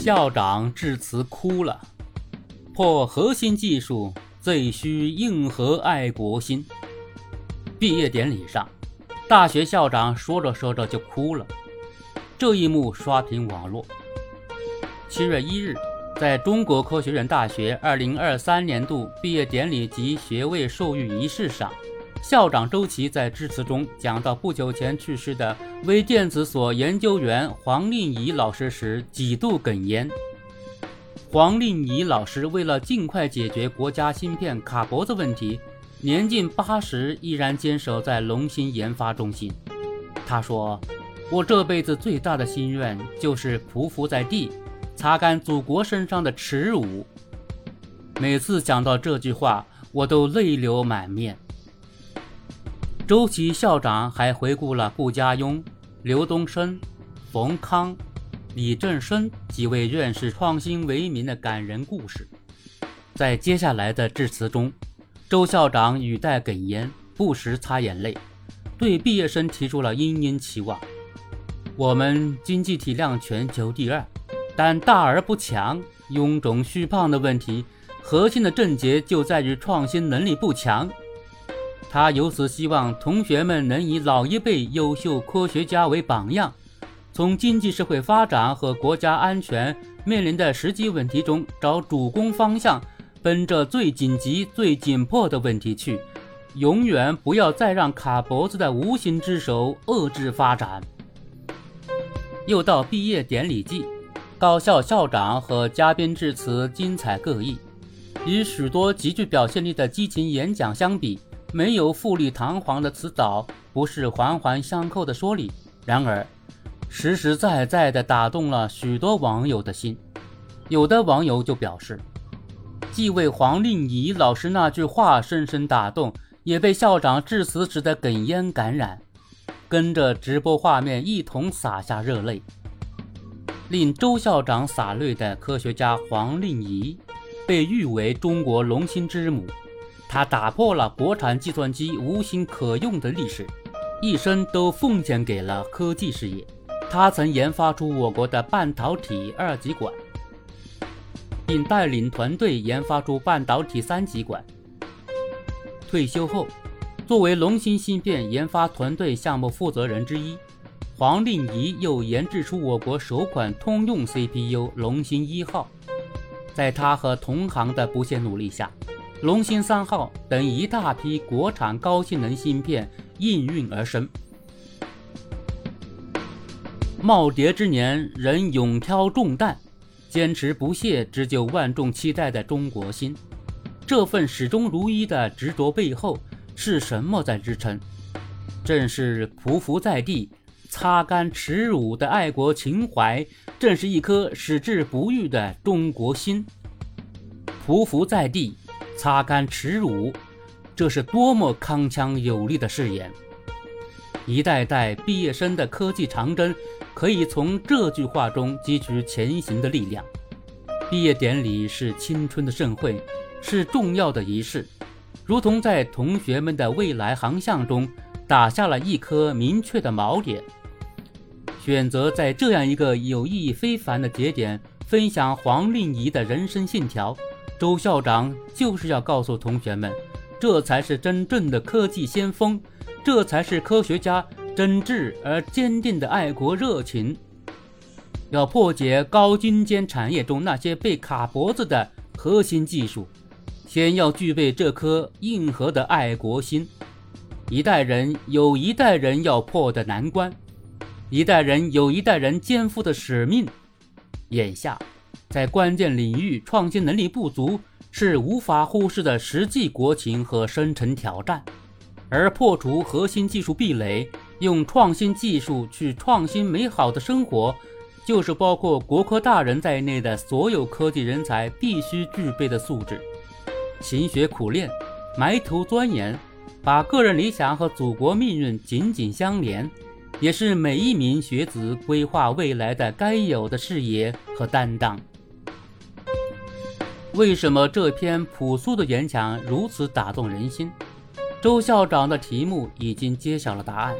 校长致辞哭了。破核心技术，最需硬核爱国心。毕业典礼上，大学校长说着说着就哭了。这一幕刷屏网络。七月一日，在中国科学院大学二零二三年度毕业典礼及学位授予仪式上。校长周琦在致辞中讲到不久前去世的微电子所研究员黄令仪老师时，几度哽咽。黄令仪老师为了尽快解决国家芯片卡脖子问题，年近八十依然坚守在龙芯研发中心。他说：“我这辈子最大的心愿就是匍匐在地，擦干祖国身上的耻辱。”每次讲到这句话，我都泪流满面。周琦校长还回顾了顾家庸、刘东升、冯康、李振声几位院士创新为民的感人故事。在接下来的致辞中，周校长语带哽咽，不时擦眼泪，对毕业生提出了殷殷期望。我们经济体量全球第二，但大而不强、臃肿虚胖的问题，核心的症结就在于创新能力不强。他由此希望同学们能以老一辈优秀科学家为榜样，从经济社会发展和国家安全面临的实际问题中找主攻方向，奔着最紧急、最紧迫的问题去，永远不要再让卡脖子的无形之手遏制发展。又到毕业典礼季，高校校长和嘉宾致辞精彩各异，与许多极具表现力的激情演讲相比。没有富丽堂皇的辞藻，不是环环相扣的说理，然而实实在在地打动了许多网友的心。有的网友就表示，既为黄令仪老师那句话深深打动，也被校长致辞时的哽咽感染，跟着直播画面一同洒下热泪。令周校长洒泪的科学家黄令仪，被誉为中国龙芯之母。他打破了国产计算机无芯可用的历史，一生都奉献给了科技事业。他曾研发出我国的半导体二极管，并带领团队研发出半导体三极管。退休后，作为龙芯芯片研发团队项目负责人之一，黄令仪又研制出我国首款通用 CPU 龙芯一号。在他和同行的不懈努力下，龙芯三号等一大批国产高性能芯片应运而生。耄耋之年仍勇挑重担，坚持不懈织就万众期待的中国心。这份始终如一的执着背后是什么在支撑？正是匍匐在地、擦干耻辱的爱国情怀，正是一颗矢志不渝的中国心。匍匐在地。擦干耻辱，这是多么铿锵有力的誓言！一代代毕业生的科技长征，可以从这句话中汲取前行的力量。毕业典礼是青春的盛会，是重要的仪式，如同在同学们的未来航向中打下了一颗明确的锚点。选择在这样一个有意义非凡的节点，分享黄令仪的人生信条。周校长就是要告诉同学们，这才是真正的科技先锋，这才是科学家真挚而坚定的爱国热情。要破解高精尖产业中那些被卡脖子的核心技术，先要具备这颗硬核的爱国心。一代人有一代人要破的难关，一代人有一代人肩负的使命。眼下。在关键领域创新能力不足是无法忽视的实际国情和深层挑战，而破除核心技术壁垒，用创新技术去创新美好的生活，就是包括国科大人在内的所有科技人才必须具备的素质。勤学苦练，埋头钻研，把个人理想和祖国命运紧紧相连，也是每一名学子规划未来的该有的视野和担当。为什么这篇朴素的演讲如此打动人心？周校长的题目已经揭晓了答案。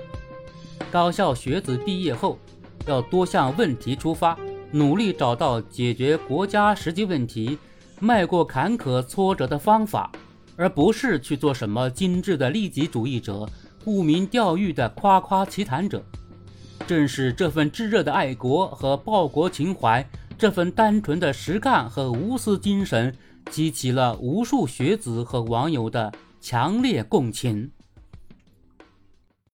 高校学子毕业后，要多向问题出发，努力找到解决国家实际问题、迈过坎坷挫折的方法，而不是去做什么精致的利己主义者、沽名钓誉的夸夸其谈者。正是这份炙热的爱国和报国情怀，这份单纯的实干和无私精神，激起了无数学子和网友的强烈共情。